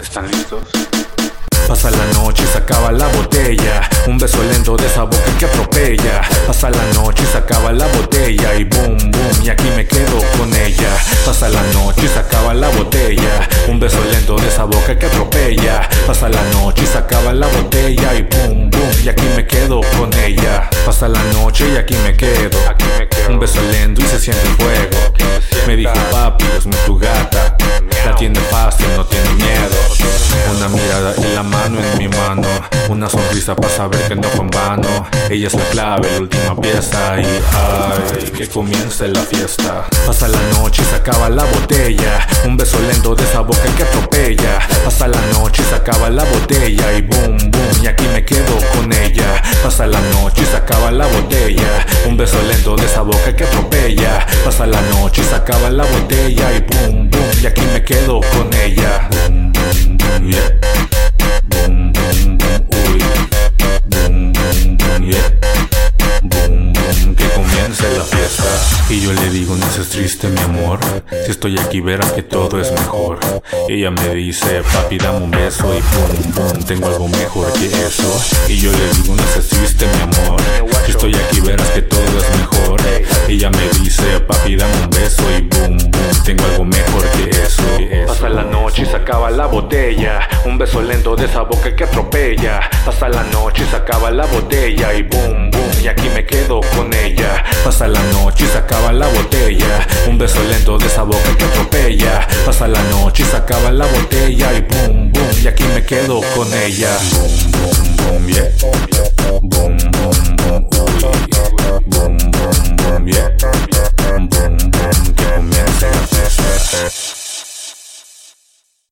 ¿Están listos? Pasa la noche y se acaba la botella. Un beso lento de esa boca que atropella. Pasa la noche y se acaba la botella. Y boom, boom, y aquí me quedo con ella. Pasa la noche y se acaba la botella. Un beso lento de esa boca que atropella. Pasa la noche y se acaba la botella. Y boom, boom, y aquí me quedo con ella. Pasa la noche y aquí me quedo. Aquí me quedo. Un beso lento y se siente el fuego. Me dijo papi, es tu gata. La tiene fácil, no tiene miedo. Una mirada y la mano en mi mano. Una sonrisa para saber que no fue en vano. Ella es la clave, la última pieza. Y ay, que comience la fiesta. Pasa la noche y se acaba la botella. Un beso lento de esa boca que atropella. Pasa la noche y se acaba la botella. Y boom, boom, y aquí me quedo con ella. Pasa la noche y se acaba la botella. Beso lento de esa boca que atropella. Pasa la noche y se acaba la botella. Y boom, boom, y aquí me quedo con ella. Boom, boom, boom, uy. Boom, boom, boom, yeah. Boom, boom, que comience la fiesta. Y yo le digo, no seas triste, mi amor. Si estoy aquí, verás que todo es mejor. Ella me dice, papi, dame un beso. Y boom, boom, tengo algo mejor que eso. Y yo le digo, no seas triste, mi amor. Boom, boom, tengo algo mejor que eso. Pasa la noche y se acaba la botella. Un beso lento de esa boca que atropella. Pasa la noche y se acaba la botella. Y boom, boom, y aquí me quedo con ella. Pasa la noche y se acaba la botella. Un beso lento de esa boca que atropella. Pasa la noche y se acaba la botella. Y boom, boom, y aquí me quedo con ella. Boom, boom, boom, yeah.